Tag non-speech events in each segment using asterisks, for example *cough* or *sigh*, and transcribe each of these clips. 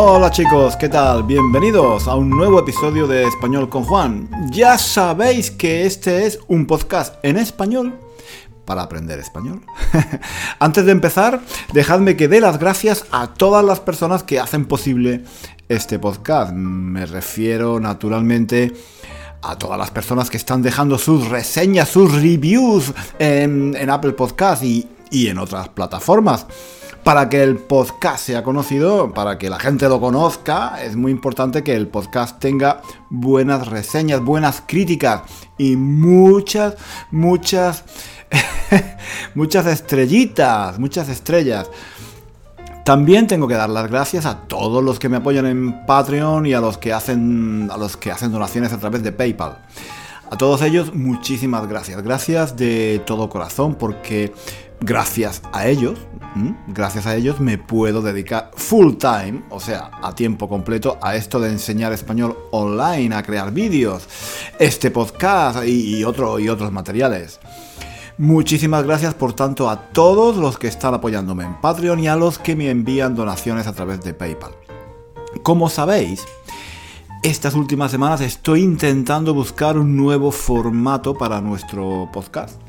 Hola chicos, ¿qué tal? Bienvenidos a un nuevo episodio de Español con Juan. Ya sabéis que este es un podcast en español para aprender español. *laughs* Antes de empezar, dejadme que dé las gracias a todas las personas que hacen posible este podcast. Me refiero naturalmente a todas las personas que están dejando sus reseñas, sus reviews en, Apple Podcast y, y en otras plataformas para que el podcast sea conocido, para que la gente lo conozca, es muy importante que el podcast tenga buenas reseñas, buenas críticas y muchas, muchas, *laughs* muchas estrellitas, muchas estrellas. También tengo que dar las gracias a todos los que me apoyan en Patreon y a los que hacen, a los que hacen donaciones a través de PayPal. A todos ellos, muchísimas gracias. Gracias de todo corazón porque gracias a ellos, gracias a ellos me puedo dedicar full time, o sea, a tiempo completo, a esto de enseñar español online, a crear vídeos, este podcast y, y otros materiales. Muchísimas gracias por tanto a todos los que están apoyándome en Patreon y a los que me envían donaciones a través de PayPal. Como sabéis, estas últimas semanas estoy intentando buscar un nuevo formato para nuestro podcast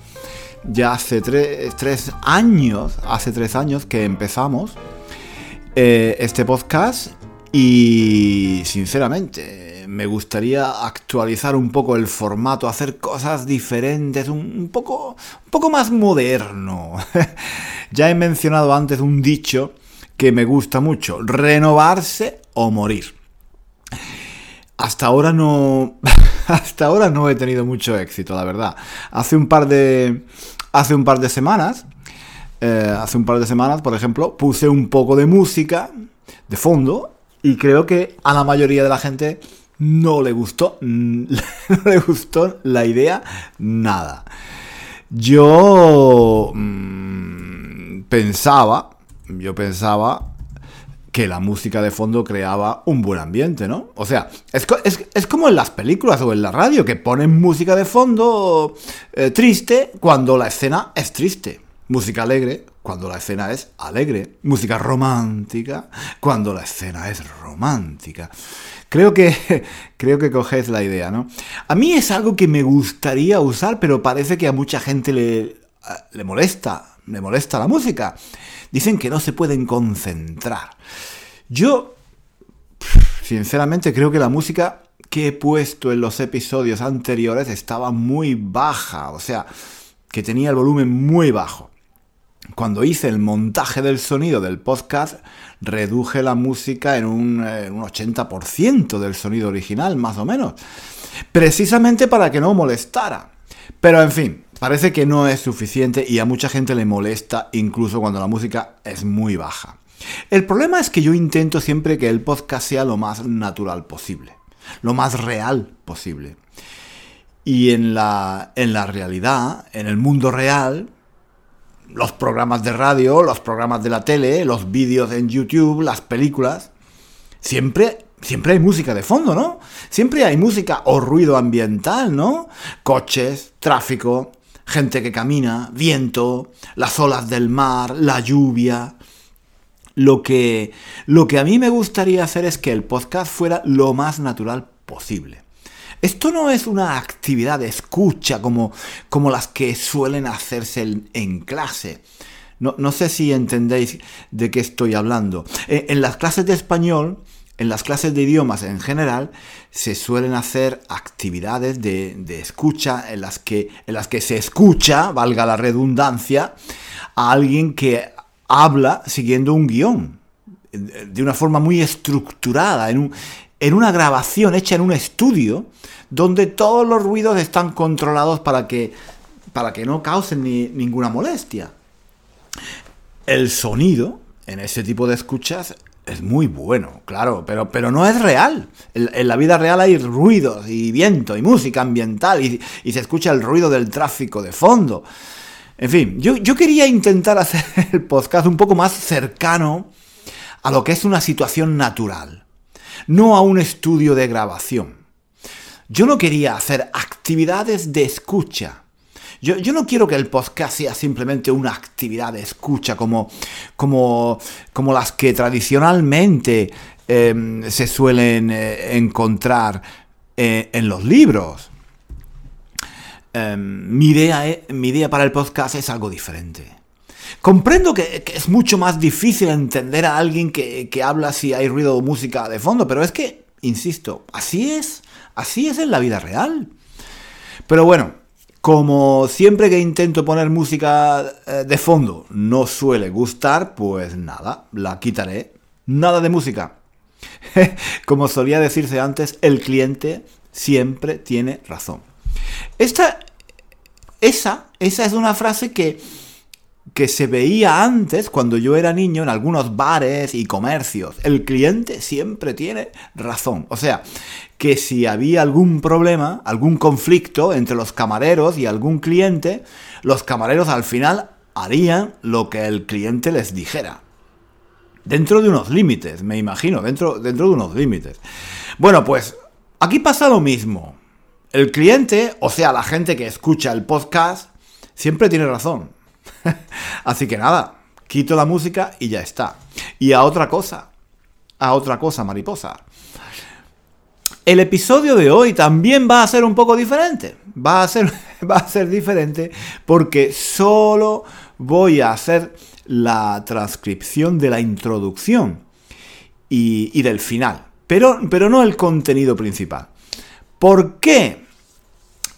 ya hace tres, años, hace tres años que empezamos eh, este podcast y sinceramente me gustaría actualizar un poco el formato, hacer cosas diferentes, un, poco, un poco más moderno. *laughs* ya he mencionado antes un dicho que me gusta mucho, renovarse o morir. Hasta ahora no. *laughs* Hasta ahora no he tenido mucho éxito, la verdad. Hace un par de. Hace un par de semanas. Eh, hace un par de semanas, por ejemplo, puse un poco de música de fondo. Y creo que a la mayoría de la gente no le gustó. *laughs* no le gustó la idea nada. Yo mm, pensaba. Yo pensaba que la música de fondo creaba un buen ambiente, ¿no? O sea, es, como en las películas o en la radio, que ponen música de fondo eh, triste cuando la escena es triste. Música alegre cuando la escena es alegre. Música romántica cuando la escena es romántica. Creo que, *laughs* creo que cogéis la idea, ¿no? A mí es algo que me gustaría usar, pero parece que a mucha gente le, le molesta, le molesta la música. Dicen que no se pueden concentrar. Yo, sinceramente, creo que la música que he puesto en los episodios anteriores estaba muy baja, o sea, que tenía el volumen muy bajo. Cuando hice el montaje del sonido del podcast, reduje la música en un, en un 80% del sonido original, más o menos. Precisamente para que no molestara. Pero en fin, Parece que no es suficiente y a mucha gente le molesta incluso cuando la música es muy baja. El problema es que yo intento siempre que el podcast sea lo más natural posible, lo más real posible. Y en la, en la realidad, en el mundo real, los programas de radio, los programas de la tele, los vídeos en YouTube, las películas, siempre siempre hay música de fondo, ¿no? Siempre hay música o ruido ambiental, ¿no? Coches, tráfico, gente que camina, viento, las olas del mar, la lluvia. Lo que, lo que a mí me gustaría hacer es que el podcast fuera lo más natural posible. Esto no es una actividad de escucha como, como las que suelen hacerse en, clase. No, no, sé si entendéis de qué estoy hablando. en las clases de español en las clases de idiomas en general se suelen hacer actividades de, escucha en las, que, en las que se escucha, valga la redundancia, a alguien que habla siguiendo un guion, de una forma muy estructurada, en, en una grabación hecha en un estudio, donde todos los ruidos están controlados para que, para que no causen ninguna molestia. El sonido en ese tipo de escuchas es muy bueno, claro, pero, pero no es real. En, la vida real hay ruidos y viento y música ambiental y, se escucha el ruido del tráfico de fondo. En fin, yo, yo quería intentar *laughs* hacer el podcast un poco más cercano a lo que es una situación natural, no a un estudio de grabación. Yo no quería hacer actividades de escucha yo, no quiero que el podcast sea simplemente una actividad de escucha como, como, como las que tradicionalmente em, se suelen eh, encontrar eh, en los libros. Em, mi, idea, mi idea para el podcast es algo diferente. Comprendo que, es mucho más difícil entender a alguien que, que habla si hay ruido o música de fondo, pero es que, insisto, así es, así es en la vida real. Pero bueno, como siempre que intento poner música eh, de fondo no suele gustar, pues nada, la quitaré. Nada de música. *laughs* Como solía decirse antes, el cliente siempre tiene razón. Esta, esa, esa es una frase que que se veía antes cuando yo era niño en algunos bares y comercios. El cliente siempre tiene razón. O sea, que si había algún problema, algún conflicto entre los camareros y algún cliente, los camareros al final harían lo que el cliente les dijera. Dentro de unos límites, me imagino, dentro, dentro de unos límites. Bueno, pues aquí pasa lo mismo. El cliente, o sea, la gente que escucha el podcast, siempre tiene razón. *laughs* Así que nada, quito la música y ya está. Y a otra cosa, a otra cosa, mariposa. El episodio de hoy también va a ser un poco diferente. Va a ser, *laughs* va a ser diferente porque solo voy a hacer la transcripción de la introducción y, del final. Pero, pero no el contenido principal. ¿Por qué?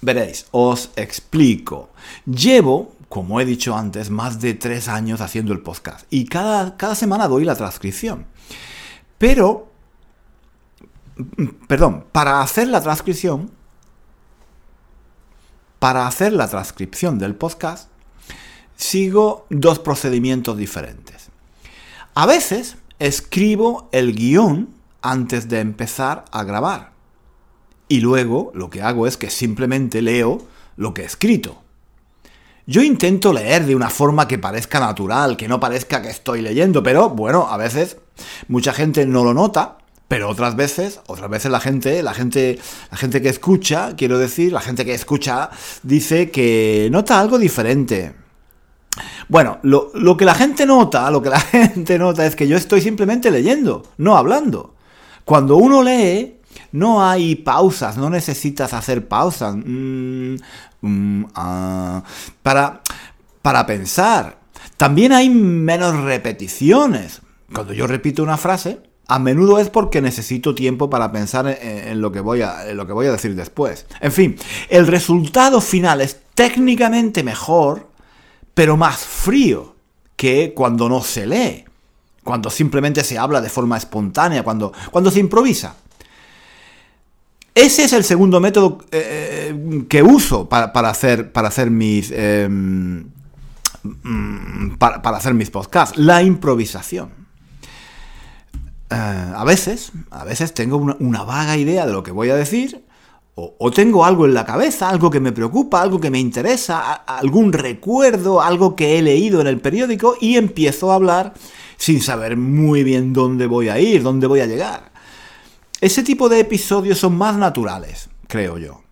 Veréis, os explico. Llevo como he dicho antes, más de tres años haciendo el podcast. Y cada, cada semana doy la transcripción. Pero, perdón, para hacer la transcripción, para hacer la transcripción del podcast, sigo dos procedimientos diferentes. A veces escribo el guion antes de empezar a grabar. Y luego lo que hago es que simplemente leo lo que he escrito. Yo intento leer de una forma que parezca natural, que no parezca que estoy leyendo, pero bueno, a veces mucha gente no lo nota, pero otras veces, otras veces la gente, la gente, la gente que escucha, quiero decir, la gente que escucha dice que nota algo diferente. Bueno, lo, lo que la gente nota, lo que la *laughs* gente nota es que yo estoy simplemente leyendo, no hablando. Cuando uno lee, no hay pausas, no necesitas hacer pausas mm, mm, ah, para, para pensar. También hay menos repeticiones. Cuando yo repito una frase, a menudo es porque necesito tiempo para pensar en, lo, que voy a, lo que voy a decir después. En fin, el resultado final es técnicamente mejor, pero más frío que cuando no se lee, cuando simplemente se habla de forma espontánea, cuando, cuando se improvisa. Ese es el segundo método eh, eh, que uso para, hacer, para hacer mis. Em, mm, para, hacer mis podcasts, la improvisación. Eh, a veces, a veces tengo una, vaga idea de lo que voy a decir, o, o, tengo algo en la cabeza, algo que me preocupa, algo que me interesa, algún recuerdo, algo que he leído en el periódico, y empiezo a hablar sin saber muy bien dónde voy a ir, dónde voy a llegar. Ese tipo de episodios son más naturales, creo yo.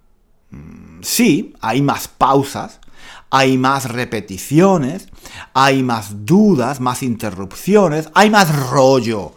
Mm, sí, hay más pausas, hay más repeticiones, hay más dudas, más interrupciones, hay más rollo,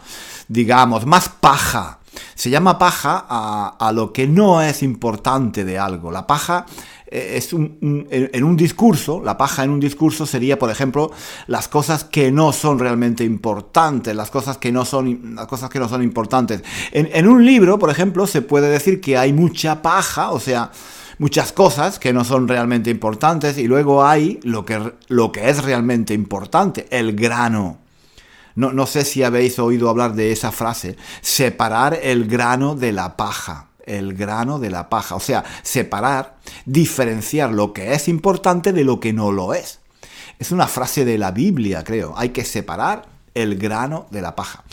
digamos, más paja. Se llama paja a, lo que no es importante de algo. La paja es un, en un discurso, la paja en un discurso sería, por ejemplo, las cosas que no son realmente importantes, las cosas que no son, las cosas que no son importantes. En, en un libro, por ejemplo, se puede decir que hay mucha paja, o sea, muchas cosas que no son realmente importantes y luego hay lo que, lo que es realmente importante, el grano. No, no sé si habéis oído hablar de esa frase, separar el grano de la paja el grano de la paja. O sea, separar, diferenciar lo que es importante de lo que no lo es. Es una frase de la Biblia, creo. Hay que separar el grano de la paja.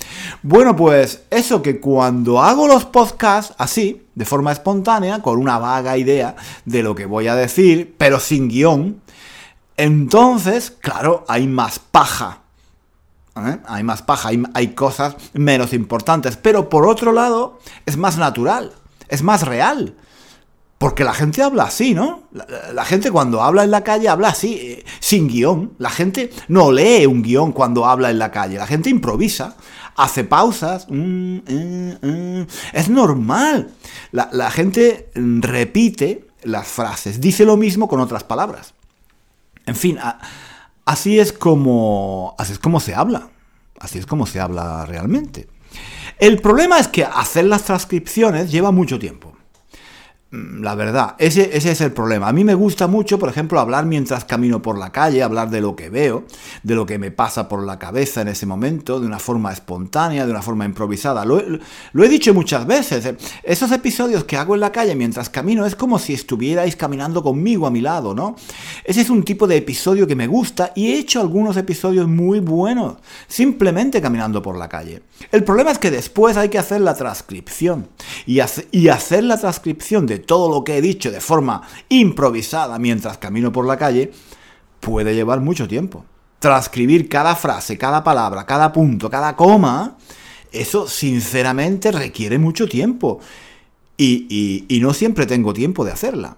Bueno, pues eso que cuando hago los podcasts así, de forma espontánea, con una vaga idea de lo que voy a decir, pero sin guion, entonces, claro, hay más paja. ¿eh? Hay más paja, hay, hay cosas menos importantes. Pero por otro lado, es más natural es más real. Porque la gente habla así, ¿no? La, gente cuando habla en la calle habla así, eh, sin guion. La gente no lee un guion cuando habla en la calle. La gente improvisa. hace pausas. Mm, mm, mm. Es normal. La, gente repite las frases, dice lo mismo con otras palabras. En fin, así es como, así es como se habla. Así es como se habla realmente. El problema es que hacer las transcripciones lleva mucho tiempo. Mm, la verdad, ese, ese, es el problema. A mí me gusta mucho, por ejemplo, hablar mientras camino por la calle, hablar de lo que veo, de lo que me pasa por la cabeza en ese momento, de una forma espontánea, de una forma improvisada. Lo, he dicho muchas veces. Eh, esos episodios que hago en la calle mientras camino es como si estuvierais caminando conmigo a mi lado, ¿no? Ese es un tipo de episodio que me gusta y he hecho algunos episodios muy buenos, simplemente caminando por la calle. El problema es que después hay que hacer la transcripción. Y, y hacer la transcripción de todo lo que he dicho de forma improvisada mientras camino por la calle, puede llevar mucho tiempo. Transcribir cada frase, cada palabra, cada punto, cada coma, eso sinceramente requiere mucho tiempo. Y, no siempre tengo tiempo de hacerla.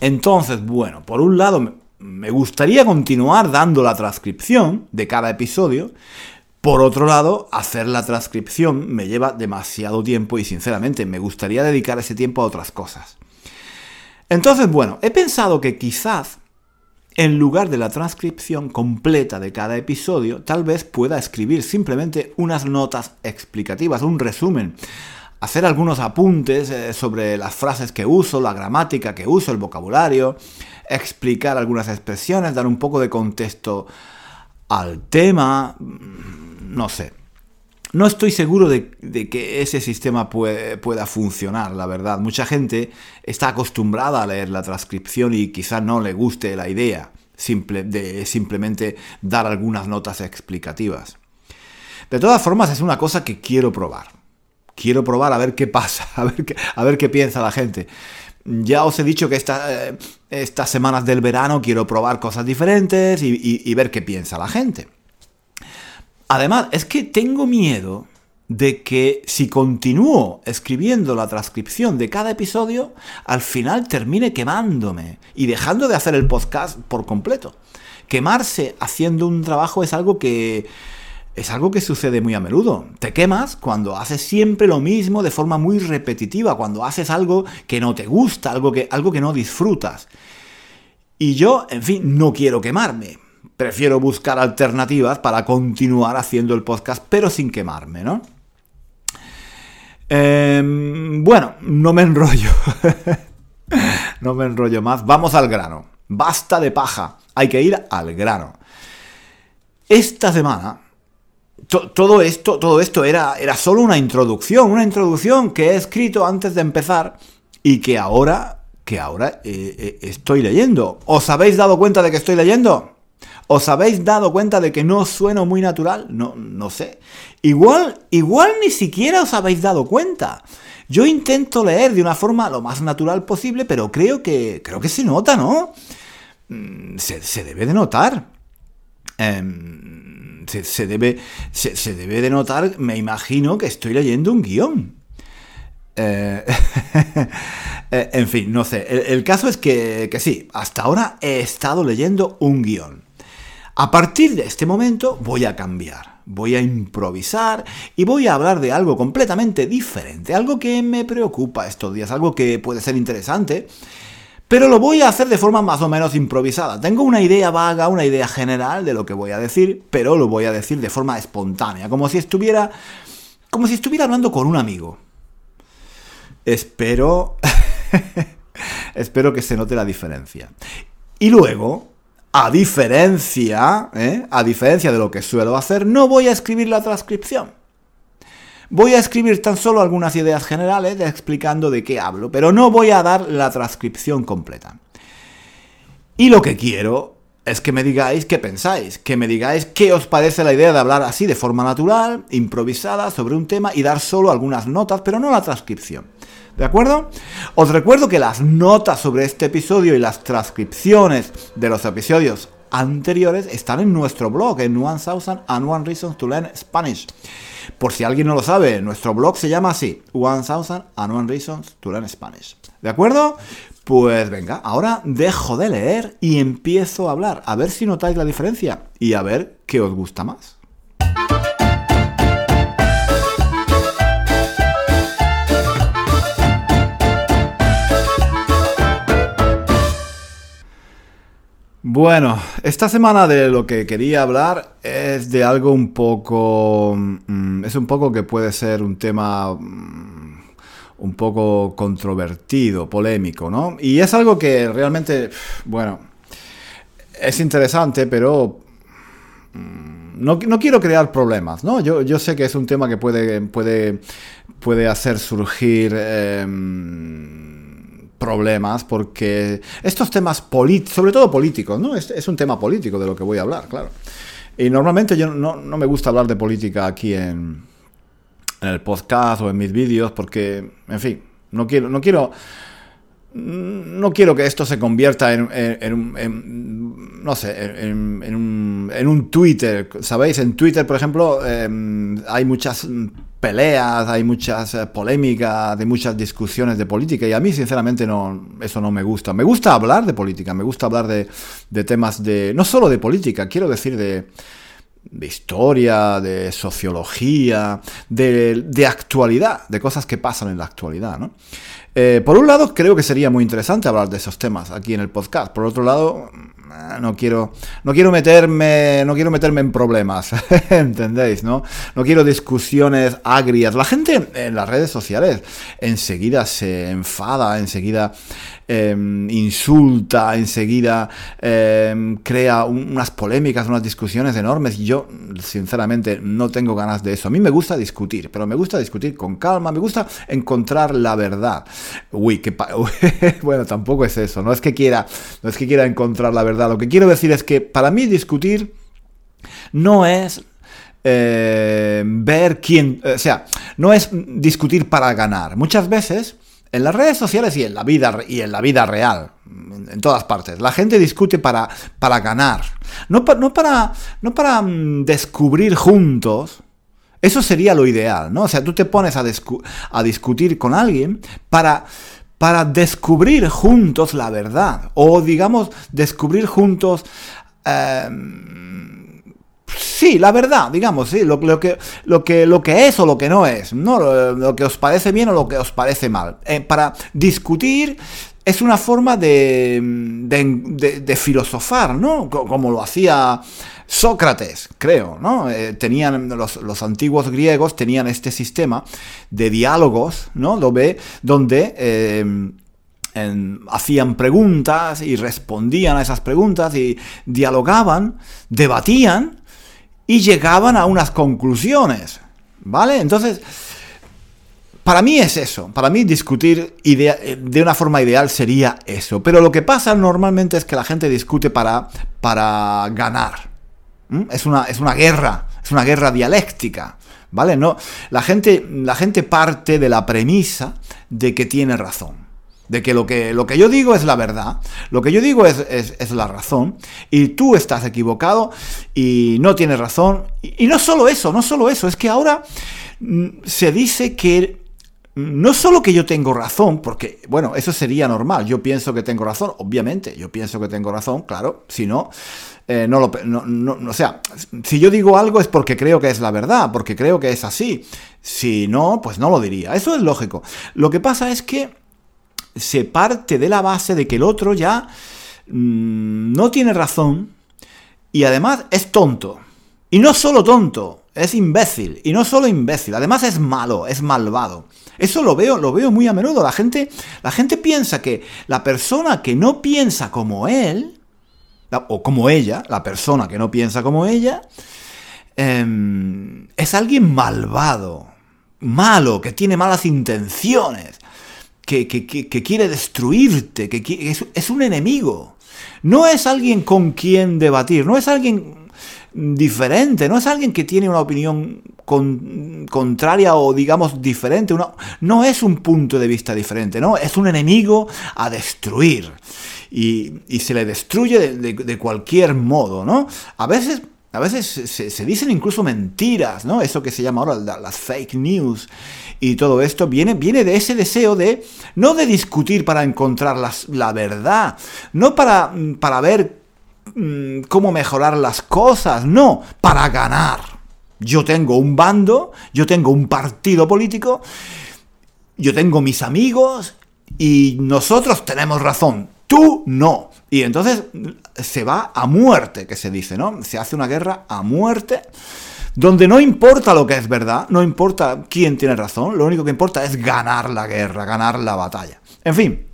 Entonces, bueno, por un lado me gustaría continuar dando la transcripción de cada episodio, por otro lado, hacer la transcripción me lleva demasiado tiempo y sinceramente me gustaría dedicar ese tiempo a otras cosas. Entonces, bueno, he pensado que quizás en lugar de la transcripción completa de cada episodio, tal vez pueda escribir simplemente unas notas explicativas, un resumen, hacer algunos apuntes eh, sobre las frases que uso, la gramática que uso, el vocabulario, explicar algunas expresiones, dar un poco de contexto al tema, no sé. No estoy seguro de, que ese sistema pueda funcionar, la verdad. Mucha gente está acostumbrada a leer la transcripción y quizá no le guste la idea simple, de simplemente dar algunas notas explicativas. De todas formas, es una cosa que quiero probar. Quiero probar a ver qué pasa, *laughs* a ver qué, a ver qué piensa la gente. Ya os he dicho que eh, estas semanas del verano quiero probar cosas diferentes y ver qué piensa la gente. Además, es que tengo miedo de que si continúo escribiendo la transcripción de cada episodio, al final termine quemándome y dejando de hacer el podcast por completo. Quemarse haciendo un trabajo es algo que es algo que sucede muy a menudo. Te quemas cuando haces siempre lo mismo de forma muy repetitiva, cuando haces algo que no te gusta, algo que, algo que no disfrutas. Y yo, en fin, no quiero quemarme prefiero buscar alternativas para continuar haciendo el podcast, pero sin quemarme, ¿no? Em, bueno, no me enrollo. *laughs* no me enrollo más. Vamos al grano. Basta de paja. Hay que ir al grano. Esta semana, todo esto, todo esto era, era solo una introducción, una introducción que he escrito antes de empezar y que ahora, que ahora eh, eh, estoy leyendo. ¿Os habéis dado cuenta de que estoy leyendo? ¿Os habéis dado cuenta de que no sueno muy natural? No, no sé. Igual, igual ni siquiera os habéis dado cuenta. Yo intento leer de una forma lo más natural posible, pero creo que, creo que se nota, ¿no? Mm, se, debe de notar. Em, se, debe, se, debe de notar, me imagino que estoy leyendo un guion. Eh, *laughs* eh, en fin, no sé. El, caso es que, que sí, hasta ahora he estado leyendo un guion. A partir de este momento voy a cambiar, voy a improvisar y voy a hablar de algo completamente diferente, algo que me preocupa estos días, algo que puede ser interesante, pero lo voy a hacer de forma más o menos improvisada. Tengo una idea vaga, una idea general de lo que voy a decir, pero lo voy a decir de forma espontánea, como si estuviera como si estuviera hablando con un amigo. Espero *laughs* espero que se note la diferencia. Y luego a diferencia, ¿eh? a diferencia de lo que suelo hacer, no voy a escribir la transcripción. Voy a escribir tan solo algunas ideas generales explicando de qué hablo, pero no voy a dar la transcripción completa. Y lo que quiero es que me digáis qué pensáis, que me digáis qué os parece la idea de hablar así de forma natural, improvisada, sobre un tema y dar solo algunas notas, pero no la transcripción. ¿De acuerdo? Os recuerdo que las notas sobre este episodio y las transcripciones de los episodios anteriores están en nuestro blog, en One Thousand and One Reasons to Learn Spanish. Por si alguien no lo sabe, nuestro blog se llama así, One Thousand and One Reasons to Learn Spanish. ¿De acuerdo? Pues venga, ahora dejo de leer y empiezo a hablar, a ver si notáis la diferencia y a ver qué os gusta más. Bueno, esta semana de lo que quería hablar es de algo un poco... Mm, es un poco que puede ser un tema mm, un poco controvertido, polémico, ¿no? Y es algo que realmente, bueno, es interesante, pero mm, no, quiero crear problemas, ¿no? Yo, yo, sé que es un tema que puede, puede, puede hacer surgir... Em, problemas porque estos temas sobre todo políticos, ¿no? Es, un tema político de lo que voy a hablar, claro. Y normalmente yo no, no me gusta hablar de política aquí en, en el podcast o en mis vídeos porque, en fin, no quiero, no quiero, no quiero que esto se convierta en, en, no sé, en, un, en un Twitter, ¿sabéis? En Twitter, por ejemplo, em, hay muchas peleas, hay muchas eh, polémicas, hay muchas discusiones de política y a mí sinceramente no, eso no me gusta. Me gusta hablar de política, me gusta hablar de, de temas de, no solo de política, quiero decir de, de historia, de sociología, de, de, actualidad, de cosas que pasan en la actualidad. ¿no? Eh, por un lado, creo que sería muy interesante hablar de esos temas aquí en el podcast. Por otro lado, no quiero, no quiero meterme, no quiero meterme en problemas, *laughs* ¿entendéis? No? no quiero discusiones agrias. La gente en las redes sociales enseguida se enfada, enseguida Em, insulta, enseguida em, crea unas polémicas, unas discusiones enormes. Yo, sinceramente, no tengo ganas de eso. A mí me gusta discutir, pero me gusta discutir con calma, me gusta encontrar la verdad. Uy, que *laughs* bueno, tampoco es eso. No es que quiera, no es que quiera encontrar la verdad. Lo que quiero decir es que para mí discutir no es eh, ver quién, o sea, no es discutir para ganar. Muchas veces en las redes sociales y en la vida, y en la vida real, en todas partes, la gente discute para, para ganar, no, no, para, no para mm, descubrir juntos. Eso sería lo ideal, ¿no? O sea, tú te pones a, a discutir con alguien para, para descubrir juntos la verdad, o digamos, descubrir juntos... Em, Sí, la verdad, digamos, sí, lo, que, lo, que, lo que es o lo que no es, ¿no? Lo, que os parece bien o lo que os parece mal. Eh, para discutir es una forma de, de, filosofar, ¿no? Como lo hacía Sócrates, creo, ¿no? Eh, tenían, los, antiguos griegos tenían este sistema de diálogos, ¿no? Donde, donde eh, hacían preguntas y respondían a esas preguntas y dialogaban, debatían, y llegaban a unas conclusiones. ¿Vale? Entonces, para mí es eso. Para mí discutir de una forma ideal sería eso. Pero lo que pasa normalmente es que la gente discute para, para ganar. Es una, es una guerra. Es una guerra dialéctica. ¿Vale? No, la, gente, la gente parte de la premisa de que tiene razón de que lo que, lo que yo digo es la verdad, lo que yo digo es, es, la razón, y tú estás equivocado y no tienes razón. Y, no solo eso, no solo eso, es que ahora mm, se dice que no solo que yo tengo razón, porque, bueno, eso sería normal, yo pienso que tengo razón, obviamente, yo pienso que tengo razón, claro, si no, eh, no lo... No, no, o sea, si yo digo algo es porque creo que es la verdad, porque creo que es así, si no, pues no lo diría, eso es lógico. Lo que pasa es que se parte de la base de que el otro ya mm, no tiene razón y además es tonto. Y no solo tonto, es imbécil. Y no solo imbécil, además es malo, es malvado. Eso lo veo, lo veo muy a menudo. La gente, la gente piensa que la persona que no piensa como él, o como ella, la persona que no piensa como ella, em, es alguien malvado, malo, que tiene malas intenciones que, quiere destruirte, que, es, un enemigo. No es alguien con quien debatir, no es alguien diferente, no es alguien que tiene una opinión contraria o digamos diferente, no es un punto de vista diferente, no, es un enemigo a destruir. Y, se le destruye de, cualquier modo, ¿no? A veces a veces se, dicen incluso mentiras, ¿no? Eso que se llama ahora las fake news y todo esto viene, viene de ese deseo de, no de discutir para encontrar la verdad, no para, para ver mm, cómo mejorar las cosas, no, para ganar. Yo tengo un bando, yo tengo un partido político, yo tengo mis amigos y nosotros tenemos razón, tú no. Y entonces se va a muerte, que se dice, ¿no? Se hace una guerra a muerte donde no importa lo que es verdad, no importa quién tiene razón, lo único que importa es ganar la guerra, ganar la batalla. En fin,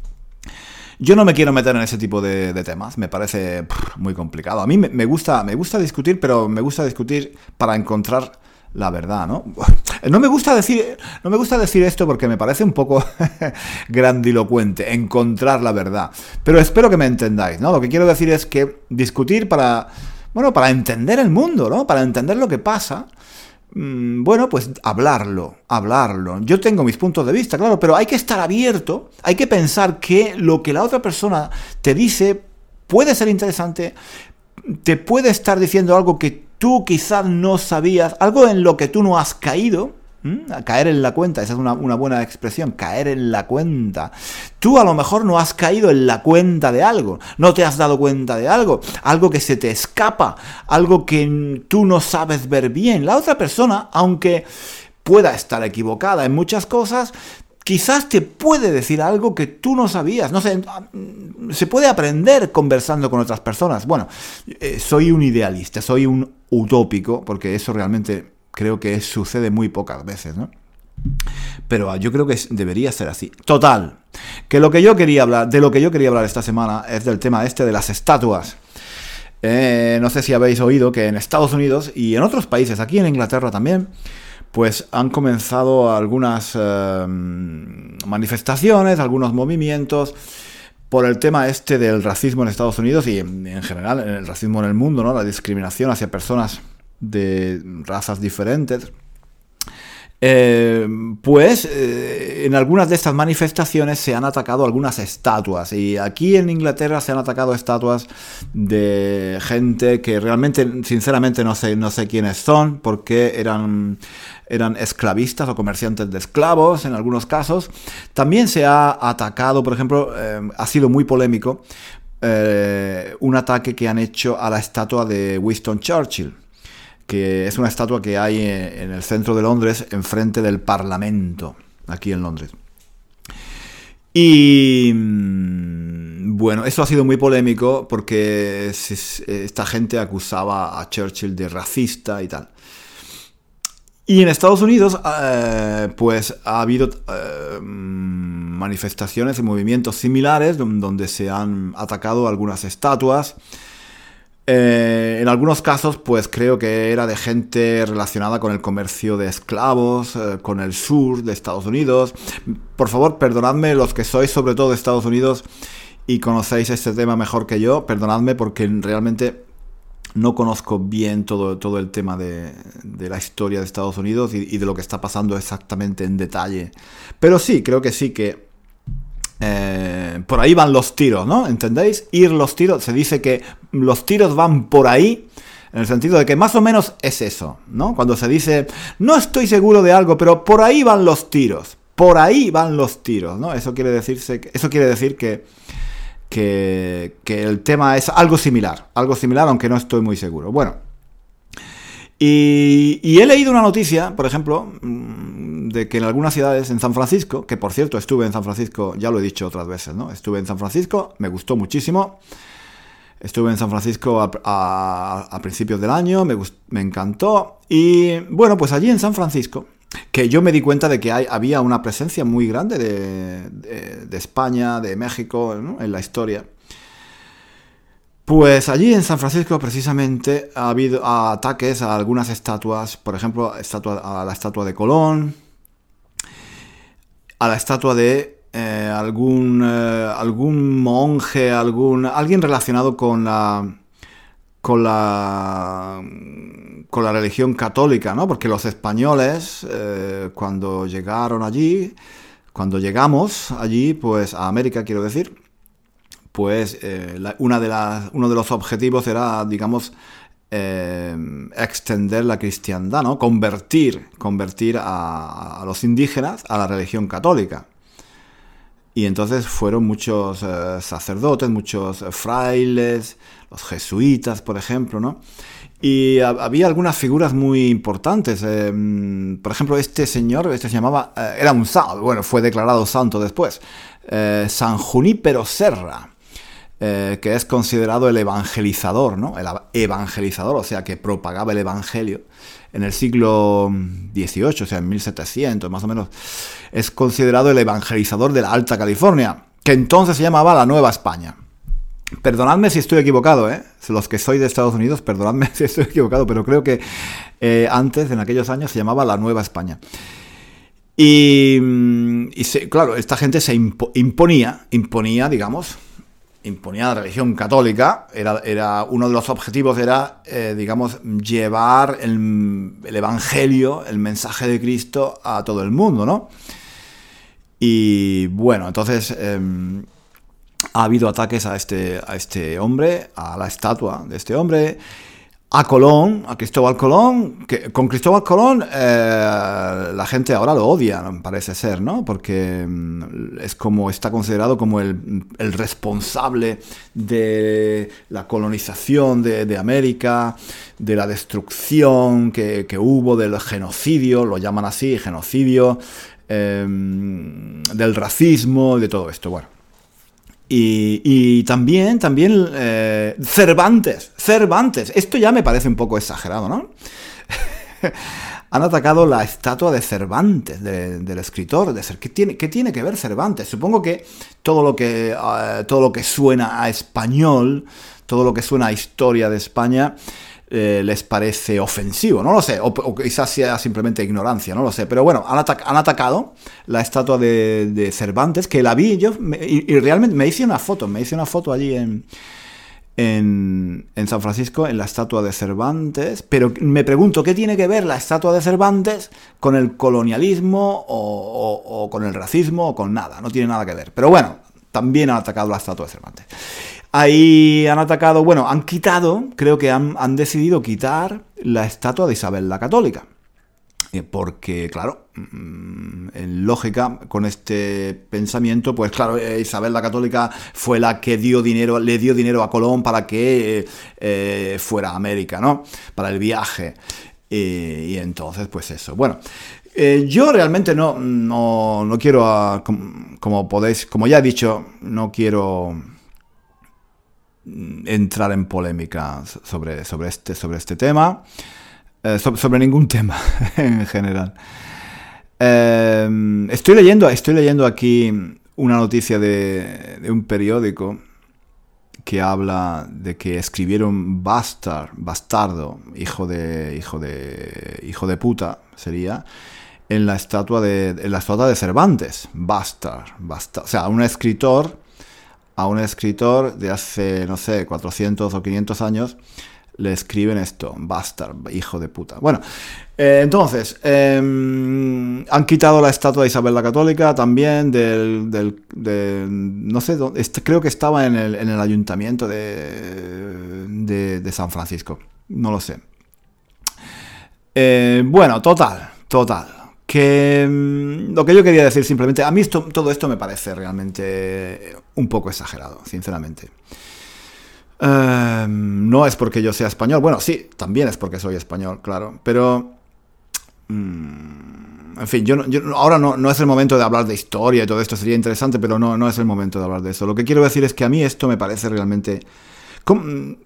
yo no me quiero meter en ese tipo de, temas, me parece muy complicado. A mí me, gusta, me gusta discutir, pero me gusta discutir para encontrar la verdad, ¿no? *laughs* No me gusta decir, no me gusta decir esto porque me parece un poco *laughs* grandilocuente, encontrar la verdad. Pero espero que me entendáis, ¿no? Lo que quiero decir es que discutir para, bueno, para entender el mundo, ¿no? Para entender lo que pasa. Mm, bueno, pues hablarlo, hablarlo. Yo tengo mis puntos de vista, claro, pero hay que estar abierto, hay que pensar que lo que la otra persona te dice puede ser interesante, te puede estar diciendo algo que tú quizás no sabías, algo en lo que tú no has caído, caer en la cuenta, esa es una, una, buena expresión, caer en la cuenta. Tú a lo mejor no has caído en la cuenta de algo, no te has dado cuenta de algo, algo que se te escapa, algo que tú no sabes ver bien. La otra persona, aunque pueda estar equivocada en muchas cosas, quizás te puede decir algo que tú no sabías. No sé, se puede aprender conversando con otras personas. Bueno, eh, soy un idealista, soy un utópico, porque eso realmente creo que sucede muy pocas veces, ¿no? Pero yo creo que debería ser así. Total, que lo que yo quería hablar, de lo que yo quería hablar esta semana es del tema este de las estatuas. Eh, no sé si habéis oído que en Estados Unidos y en otros países, aquí en Inglaterra también, pues han comenzado algunas eh, manifestaciones, algunos movimientos por el tema este del racismo en Estados Unidos y en, general el racismo en el mundo, ¿no? La discriminación hacia personas de razas diferentes. Eh, pues eh, en algunas de estas manifestaciones se han atacado algunas estatuas y aquí en Inglaterra se han atacado estatuas de gente que realmente sinceramente no sé, no sé quiénes son porque eran, eran esclavistas o comerciantes de esclavos en algunos casos. También se ha atacado, por ejemplo, eh, ha sido muy polémico un ataque que han hecho a la estatua de Winston Churchill que es una estatua que hay en el centro de Londres, enfrente del Parlamento, aquí en Londres. Y mm, bueno, eso ha sido muy polémico porque esta gente acusaba a Churchill de racista y tal. Y en Estados Unidos, eh, pues ha habido eh, manifestaciones y movimientos similares donde se han atacado algunas estatuas eh, en algunos casos, pues creo que era de gente relacionada con el comercio de esclavos, eh, con el sur de Estados Unidos. Por favor, perdonadme los que sois sobre todo de Estados Unidos y conocéis este tema mejor que yo, perdonadme porque realmente no conozco bien todo, todo el tema de, la historia de Estados Unidos y de lo que está pasando exactamente en detalle. Pero sí, creo que sí que eh, por ahí van los tiros, ¿no? ¿Entendéis? Ir los tiros, se dice que los tiros van por ahí, en el sentido de que más o menos es eso, ¿no? Cuando se dice, no estoy seguro de algo, pero por ahí van los tiros, por ahí van los tiros, ¿no? Eso quiere, decirse, eso quiere decir que, que, que el tema es algo similar, algo similar, aunque no estoy muy seguro. Bueno, y, he leído una noticia, por ejemplo, mm, de que en algunas ciudades, en San Francisco, que por cierto estuve en San Francisco, ya lo he dicho otras veces, ¿no? Estuve en San Francisco, me gustó muchísimo. Estuve en San Francisco a, principios del año, me, me, encantó. Y bueno, pues allí en San Francisco, que yo me di cuenta de que había una presencia muy grande de, de, España, de México, en la historia. Pues allí en San Francisco precisamente ha habido ataques a algunas estatuas, por ejemplo, a la estatua de Colón, a la estatua de eh, algún, eh, algún monje, algún, alguien relacionado con la, con la, con la religión católica, ¿no? Porque los españoles, eh, cuando llegaron allí, cuando llegamos allí, pues a América quiero decir, pues eh, una de las, uno de los objetivos era, digamos, eh, extender la cristiandad, ¿no? Convertir, convertir a, los indígenas a la religión católica. Y entonces fueron muchos eh, sacerdotes, muchos frailes, los jesuitas, por ejemplo, ¿no? Y había algunas figuras muy importantes. por ejemplo, este señor, este se llamaba, era un santo, bueno, fue declarado santo después, San Junípero Serra. Eh, que es considerado el evangelizador, ¿no? El evangelizador, o sea, que propagaba el evangelio en el siglo XVIII, o sea, en 1700 más o menos, es considerado el evangelizador de la Alta California, que entonces se llamaba la Nueva España. Perdonadme si estoy equivocado, ¿eh? Los que soy de Estados Unidos, perdonadme *laughs* si estoy equivocado, pero creo que eh, antes, en aquellos años, se llamaba la Nueva España. Y, claro, esta gente se imponía, imponía, digamos, imponía la religión católica. Era, era uno de los objetivos era, eh, digamos, llevar el, evangelio, el mensaje de Cristo a todo el mundo, ¿no? Y bueno, entonces em, ha habido ataques a este, a este hombre, a la estatua de este hombre, a Colón, a Cristóbal Colón, que con Cristóbal Colón eh, la gente ahora lo odia, parece ser, ¿no? Porque mm, es como está considerado como el, responsable de la colonización de, América, de la destrucción que, hubo, del genocidio, lo llaman así, genocidio, em, del racismo, de todo esto. Bueno. Y, también, también eh, Cervantes, Cervantes, esto ya me parece un poco exagerado, ¿no? *laughs* Han atacado la estatua de Cervantes, del escritor, de. ¿Qué tiene, ¿Qué tiene que ver Cervantes? Supongo que todo lo que, eh, todo lo que suena a español, todo lo que suena a historia de España, eh, les parece ofensivo, no lo sé, o, quizás sea simplemente ignorancia, no lo sé, pero bueno, han, atacado la estatua de, Cervantes, que la vi yo, y, realmente me hice una foto, me hice una foto allí en, en, San Francisco, en la estatua de Cervantes, pero me pregunto, ¿qué tiene que ver la estatua de Cervantes con el colonialismo o con el racismo o con nada? No tiene nada que ver, pero bueno, también han atacado la estatua de Cervantes. Ahí han atacado, bueno, han quitado, creo que han, decidido quitar la estatua de Isabel la Católica. Eh, porque, claro, mm, en lógica, con este pensamiento, pues claro, eh, Isabel la Católica fue la que dio dinero, le dio dinero a Colón para que eh, fuera a América, ¿no? Para el viaje. y entonces, pues eso. Bueno, yo realmente no, no, no quiero, ah, como podéis, como ya he dicho, no quiero entrar en polémica sobre, sobre, este, sobre este tema, eh, sobre, ningún *laughs* tema en general. Eh, estoy, leyendo, estoy leyendo aquí una noticia de, un periódico que habla de que escribieron bastard, bastardo, hijo de, hijo de, hijo de puta, sería, en la estatua de, en la estatua de Cervantes, bastard, bastard, o sea, un escritor a un escritor de hace, no sé, 400 o 500 años, le escriben esto, bastard, hijo de puta. Bueno, eh, entonces, em, han quitado la estatua de Isabel la Católica también del, no sé, dónde, creo que estaba en el, en el ayuntamiento de, de, San Francisco, no lo sé. Eh, bueno, total, total que mm, lo que yo quería decir simplemente, a mí todo esto me parece realmente un poco exagerado, sinceramente. Em, no es porque yo sea español, bueno, sí, también es porque soy español, claro, pero... Mm, en fin, yo, ahora no, no, es el momento de hablar de historia y todo esto, sería interesante, pero no, no es el momento de hablar de eso. Lo que quiero decir es que a mí esto me parece realmente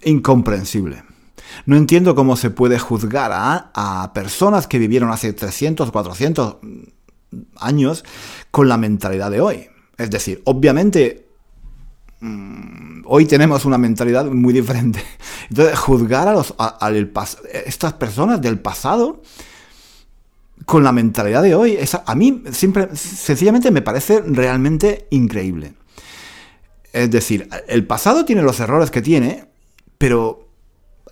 incomprensible. No entiendo cómo se puede juzgar a, personas que vivieron hace 300, 400 años con la mentalidad de hoy. Es decir, obviamente mm, hoy tenemos una mentalidad muy diferente. *laughs* Entonces, juzgar a, los, estas personas del pasado con la mentalidad de hoy, a mí sencillamente me parece realmente increíble. Es decir, el pasado tiene los errores que tiene, pero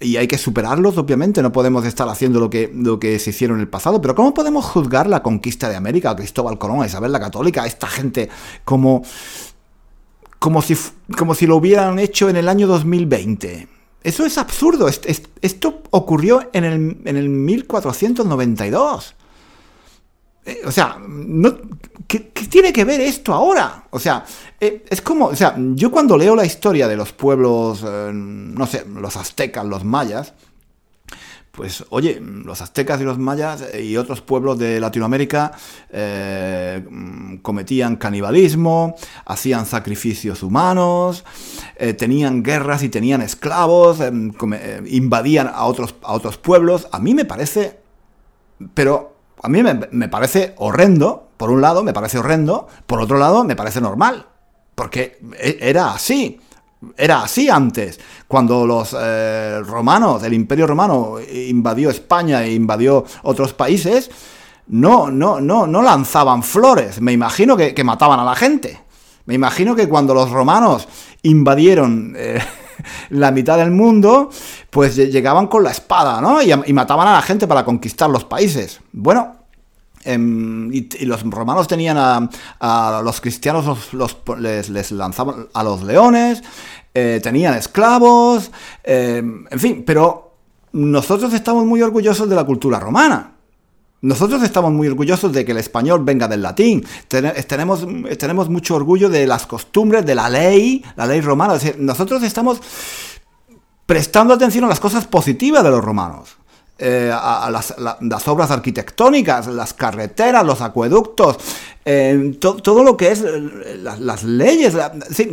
y hay que superarlos, obviamente, no podemos estar haciendo lo que, lo que se hicieron en el pasado, pero ¿cómo podemos juzgar la conquista de América, Cristóbal Colón, Isabel la Católica, a esta gente como, como, si, como si lo hubieran hecho en el año 2020? Eso es absurdo, esto ocurrió en el, en el 1492. Eh, o sea, no, ¿qué, tiene que ver esto ahora? O sea, eh, es como, o sea, yo cuando leo la historia de los pueblos, eh, no sé, los aztecas, los mayas, pues oye, los aztecas y los mayas y otros pueblos de Latinoamérica cometían canibalismo, hacían sacrificios humanos, tenían guerras y tenían esclavos, invadían a otros, a otros pueblos. A mí me parece, pero a mí me, parece horrendo, por un lado me parece horrendo, por otro lado me parece normal, porque e, era así. Era así antes, cuando los eh, romanos, el imperio romano invadió España e invadió otros países, no, no, no, no lanzaban flores, me imagino que, mataban a la gente. Me imagino que cuando los romanos invadieron eh, la mitad del mundo, pues llegaban con la espada, ¿no? Y, mataban a la gente para conquistar los países. Bueno, em, y, los romanos tenían a, los cristianos, los, les, lanzaban a los leones, eh, tenían esclavos, eh, en fin, pero nosotros estamos muy orgullosos de la cultura romana. Nosotros estamos muy orgullosos de que el español venga del latín. tenemos, tenemos mucho orgullo de las costumbres, de la ley, la ley romana. nosotros estamos prestando atención a las cosas positivas de los romanos. Eh, a, las, obras arquitectónicas, las carreteras, los acueductos, todo lo que es las leyes,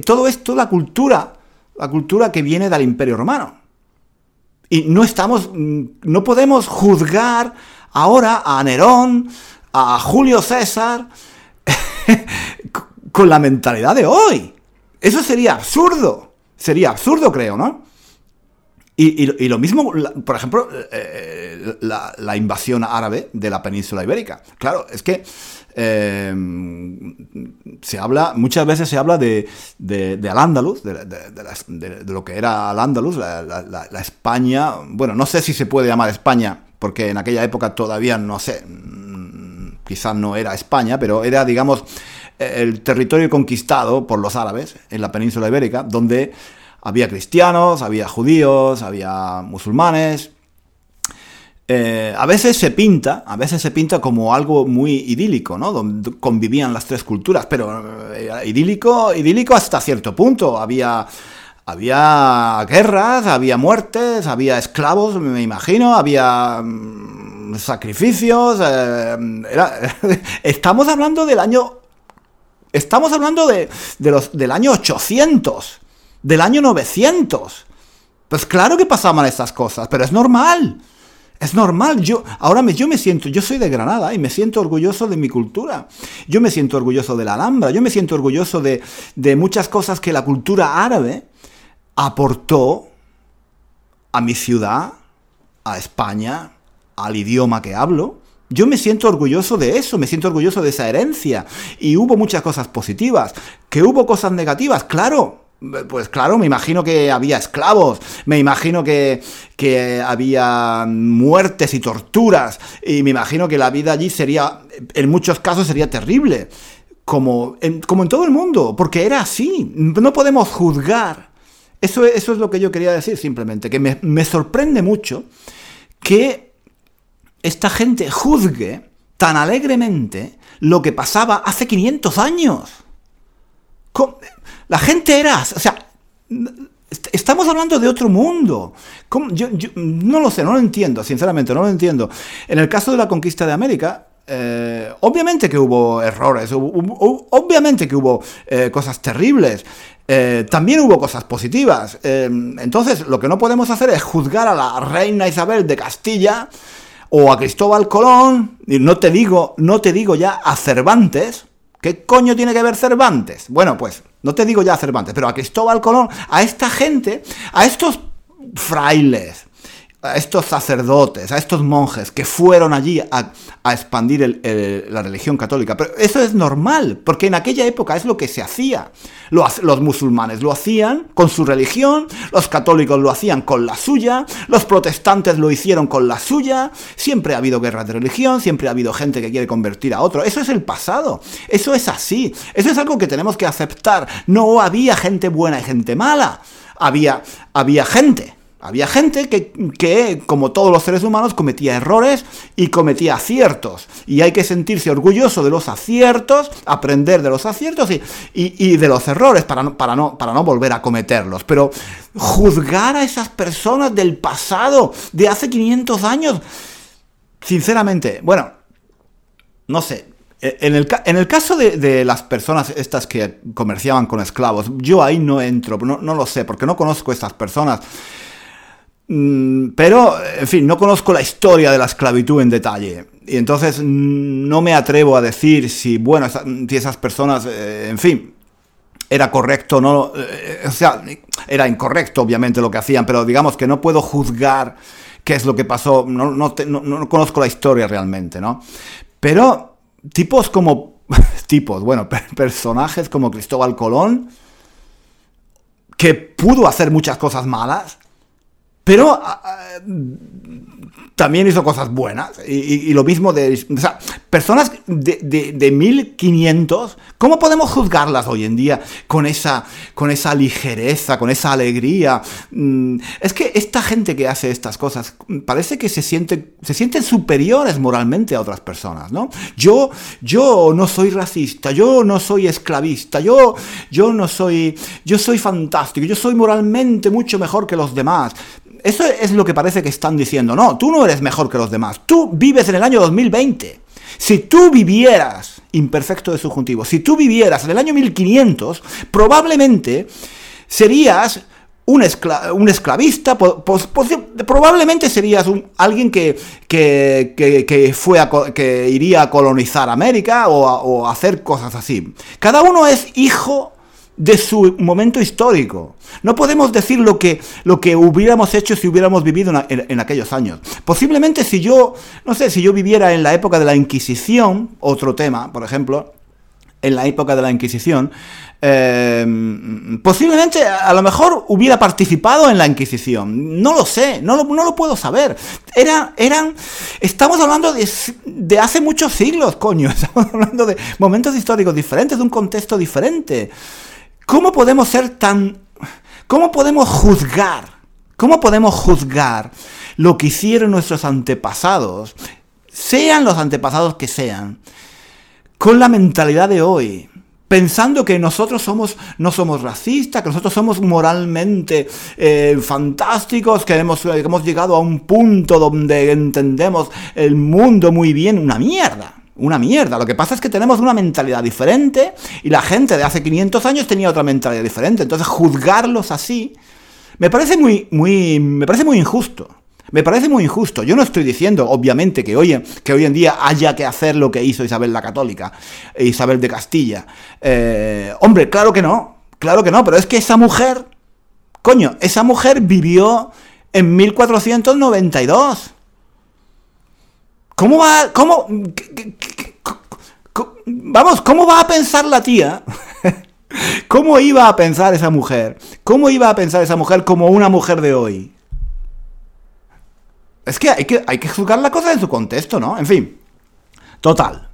todo esto, la cultura la cultura que viene del Imperio Romano. Y no estamos, mm, no podemos juzgar ahora a Nerón, a Julio César, *laughs* con la mentalidad de hoy. Eso sería absurdo. Sería absurdo, creo, ¿no? Y, lo mismo, por ejemplo, eh, la, invasión árabe de la península ibérica. Claro, es que eh, se habla, muchas veces se habla de, de, Al-Ándalus, de, lo que era Al-Ándalus, la, España, bueno, no sé si se puede llamar España, porque en aquella época todavía, no sé, quizás no era España, pero era, digamos, el territorio conquistado por los árabes en la península ibérica, donde había cristianos, había judíos, había musulmanes. Eh, a veces se pinta, a veces se pinta como algo muy idílico, ¿no? Donde convivían las tres culturas, pero eh, idílico, idílico hasta cierto punto. Había, había guerras, había muertes, había esclavos, me imagino, había mm, sacrificios. Eh, *laughs* estamos hablando del año, estamos hablando de, de los, del año 800 del año 900. Pues claro que pasaban estas cosas, pero es normal. Es normal, yo ahora me, yo me siento, yo soy de Granada y me siento orgulloso de mi cultura. Yo me siento orgulloso de la Alhambra, yo me siento orgulloso de, de muchas cosas que la cultura árabe aportó a mi ciudad, a España, al idioma que hablo. Yo me siento orgulloso de eso, me siento orgulloso de esa herencia. Y hubo muchas cosas positivas. ¿Que hubo cosas negativas? Claro, pues claro, me imagino que había esclavos, me imagino que, había muertes y torturas, y me imagino que la vida allí sería, en muchos casos sería terrible, como como en todo el mundo, porque era así, no podemos juzgar. Eso, eso es lo que yo quería decir simplemente, que me, me sorprende mucho que esta gente juzgue tan alegremente lo que pasaba hace 500 años. La gente era, o sea, estamos hablando de otro mundo. Yo, no lo sé, no lo entiendo, sinceramente, no lo entiendo. En el caso de la conquista de América, eh, obviamente que hubo errores, obviamente que hubo eh, cosas terribles, eh, también hubo cosas positivas. entonces, lo que no podemos hacer es juzgar a la reina Isabel de Castilla o a Cristóbal Colón, y no te digo, no te digo ya a Cervantes, ¿Qué coño tiene que ver Cervantes? Bueno, pues no te digo ya Cervantes, pero a Cristóbal Colón, a esta gente, a estos frailes, a estos sacerdotes, a estos monjes que fueron allí a, expandir la religión católica. Pero eso es normal, porque en aquella época es lo que se hacía. Los, musulmanes lo hacían con su religión, los católicos lo hacían con la suya, los protestantes lo hicieron con la suya. Siempre ha habido guerras de religión, siempre ha habido gente que quiere convertir a otro. Eso es el pasado, eso es así, eso es algo que tenemos que aceptar. No había gente buena y gente mala, había, había gente Había gente que, que, como todos los seres humanos, cometía errores y cometía aciertos. Y hay que sentirse orgulloso de los aciertos, aprender de los aciertos y, y, de los errores para no, para, no, para no volver a cometerlos. Pero juzgar a esas personas del pasado, de hace 500 años, sinceramente, bueno, no sé, eh, en el, en el caso de, las personas estas que comerciaban con esclavos, yo ahí no entro, no, no lo sé, porque no conozco a estas personas. Mm, pero, en fin, no conozco la historia de la esclavitud en detalle. Y entonces mm, no me atrevo a decir si, bueno, si esas personas, eh, en fin, era correcto, no, eh, o sea, era incorrecto obviamente lo que hacían, pero digamos que no puedo juzgar qué es lo que pasó, no, no, no conozco la historia realmente, ¿no? Pero tipos como, *laughs* tipos, bueno, personajes como Cristóbal Colón, que pudo hacer muchas cosas malas, pero también hizo cosas buenas. Y, lo mismo de... O sea, personas de, de, 1500, ¿cómo podemos juzgarlas hoy en día con esa, con esa ligereza, con esa alegría? Mm, es que esta gente que hace estas cosas parece que se, siente, se sienten superiores moralmente a otras personas, ¿no? Yo, yo no soy racista, yo no soy esclavista, yo, yo no soy... Yo soy fantástico, yo soy moralmente mucho mejor que los demás. Eso es lo que parece que están diciendo. No, tú no eres mejor que los demás. Tú vives en el año 2020. Si tú vivieras, imperfecto de subjuntivo, si tú vivieras en el año 1500, probablemente serías un, esclavista, probablemente serías alguien que, que, fue que iría a colonizar América o o a hacer cosas así. Cada uno es hijo de su momento histórico. No podemos decir lo que, lo que hubiéramos hecho si hubiéramos vivido en, aquellos años. Posiblemente si yo, no sé, si yo viviera en la época de la Inquisición, otro tema, por ejemplo, en la época de la Inquisición, em, posiblemente a lo mejor hubiera participado en la Inquisición. No lo sé, no lo, no lo puedo saber. Era, eran, estamos hablando de, de, hace muchos siglos, coño. *laughs* Estamos hablando de momentos históricos diferentes, de un contexto diferente. ¿Cómo podemos ser tan... ¿Cómo podemos juzgar? ¿Cómo podemos juzgar lo que hicieron nuestros antepasados, sean los antepasados que sean, con la mentalidad de hoy? pensando que nosotros somos, no somos racistas, que nosotros somos moralmente eh, fantásticos, que hemos, que hemos llegado a un punto donde entendemos el mundo muy bien, una mierda una mierda. Lo que pasa es que tenemos una mentalidad diferente y la gente de hace 500 años tenía otra mentalidad diferente. Entonces, juzgarlos así me parece muy, muy, me parece muy injusto. Me parece muy injusto. Yo no estoy diciendo, obviamente, que hoy, que hoy en día haya que hacer lo que hizo Isabel la Católica, e Isabel de Castilla. Eh, hombre, claro que no, claro que no, pero es que esa mujer, coño, esa mujer vivió en 1492. ¿Cómo va, cómo, vamos, cómo va a pensar la tía? *laughs* ¿Cómo iba a pensar esa mujer? ¿Cómo iba a pensar esa mujer como una mujer de hoy? Es que hay que, hay que juzgar la cosa en su contexto, ¿no? En fin. Total.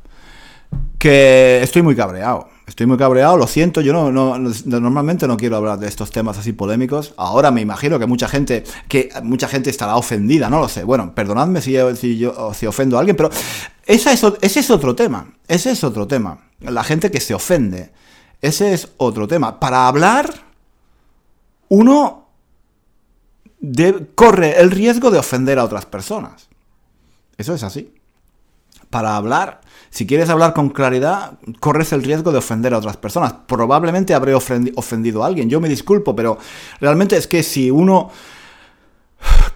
Que estoy muy cabreado. Estoy muy cabreado, lo siento, yo no, no, normalmente no quiero hablar de estos temas así polémicos. Ahora me imagino que mucha gente, que mucha gente estará ofendida, no lo sé. Bueno, perdonadme si, yo si ofendo a alguien, pero es, ese es otro tema. Ese es otro tema. La gente que se ofende. Ese es otro tema. Para hablar, uno corre el riesgo de ofender a otras personas. Eso es así. Para hablar, si quieres hablar con claridad, corres el riesgo de ofender a otras personas. Probablemente habré ofendido a alguien. Yo me disculpo, pero realmente es que si uno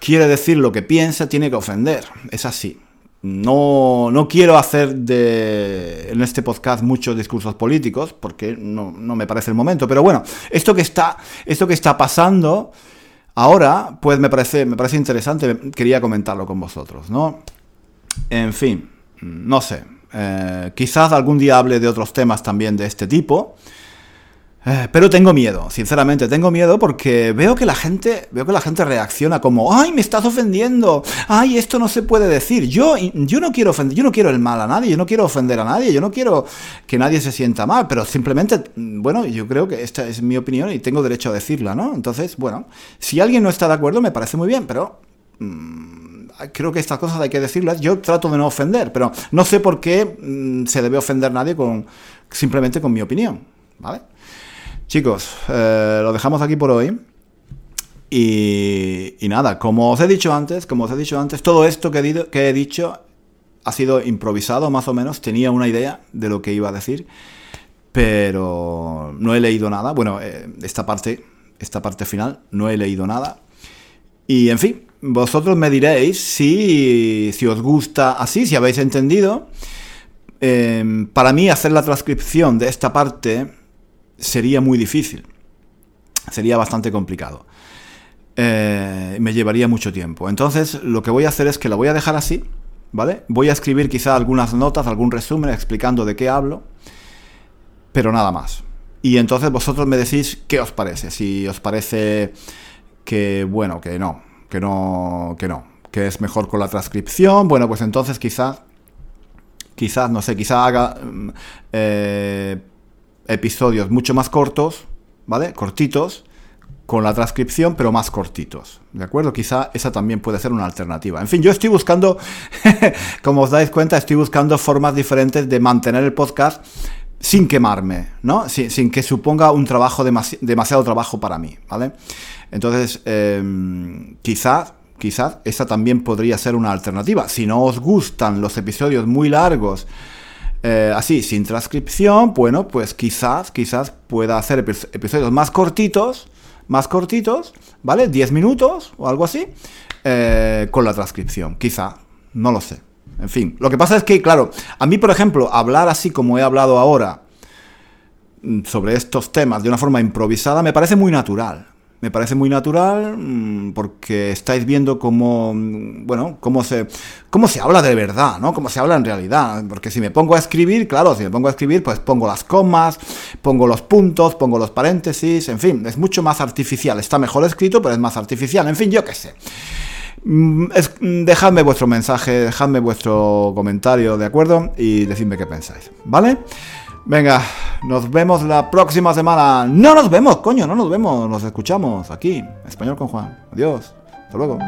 quiere decir lo que piensa, tiene que ofender. Es así. No, no quiero hacer de, en este podcast muchos discursos políticos, porque no, no, me parece el momento. Pero bueno, esto que está, esto que está pasando ahora, pues me parece, me parece interesante. Quería comentarlo con vosotros, ¿no? En fin, no sé. Eh, quizás algún día hable de otros temas también de este tipo. Eh, pero tengo miedo, sinceramente, tengo miedo porque veo que la gente, veo que la gente reacciona como, ay, me estás ofendiendo, ay, esto no se puede decir. Yo, yo no quiero ofender, yo no quiero el mal a nadie, yo no quiero ofender a nadie, yo no quiero que nadie se sienta mal, pero simplemente, bueno, yo creo que esta es mi opinión y tengo derecho a decirla, ¿no? Entonces, bueno, si alguien no está de acuerdo, me parece muy bien, pero mm, creo que estas cosas hay que decirlas. Yo trato de no ofender, pero no sé por qué mm, se debe ofender nadie con simplemente con mi opinión, ¿vale? Chicos, eh, lo dejamos aquí por hoy. Y, nada, como os he dicho antes, como os he dicho antes, todo esto que he, dicho ha sido improvisado más o menos. Tenía una idea de lo que iba a decir, pero no he leído nada. Bueno, eh, esta parte, esta parte final, no he leído nada. Y en fin, vosotros me diréis si, si os gusta así, si habéis entendido. Em, para mí hacer la transcripción de esta parte sería muy difícil. Sería bastante complicado. Eh, me llevaría mucho tiempo. Entonces, lo que voy a hacer es que la voy a dejar así, ¿vale? Voy a escribir quizá algunas notas, algún resumen explicando de qué hablo, pero nada más. Y entonces vosotros me decís qué os parece. Si os parece que, bueno, que no, que no, que no, que es mejor con la transcripción, bueno, pues entonces quizás, quizás, no sé, quizás haga mm, eh, episodios mucho más cortos, ¿vale? Cortitos, con la transcripción, pero más cortitos. ¿De acuerdo? Quizá esa también puede ser una alternativa. En fin, yo estoy buscando, *laughs* como os dais cuenta, estoy buscando formas diferentes de mantener el podcast sin quemarme, ¿no? Sin, que suponga un trabajo, demasiado trabajo para mí, ¿vale? Entonces, quizás quizás esa también podría ser una alternativa. Si no os gustan los episodios muy largos, eh, así, sin transcripción, bueno, pues quizás, quizás pueda hacer episodios más cortitos, más cortitos, ¿vale? 10 minutos o algo así, eh, con la transcripción, quizá, no lo sé. En fin, lo que pasa es que, claro, a mí, por ejemplo, hablar así como he hablado ahora mm, sobre estos temas de una forma improvisada me parece muy natural. Me parece muy natural mm, porque estáis viendo cómo, mm, bueno, cómo se, cómo se habla de verdad, ¿no? Cómo se habla en realidad. Porque si me pongo a escribir, claro, si me pongo a escribir, pues pongo las comas, pongo los puntos, pongo los paréntesis, en fin, es mucho más artificial. Está mejor escrito, pero es más artificial. En fin, yo qué sé. Mm, dejadme vuestro mensaje, dejadme vuestro comentario, ¿de acuerdo? Y decidme qué pensáis, ¿vale? Venga, nos vemos la próxima semana. No nos vemos, coño, no nos vemos. Nos escuchamos aquí. Español con Juan. Adiós. Hasta luego.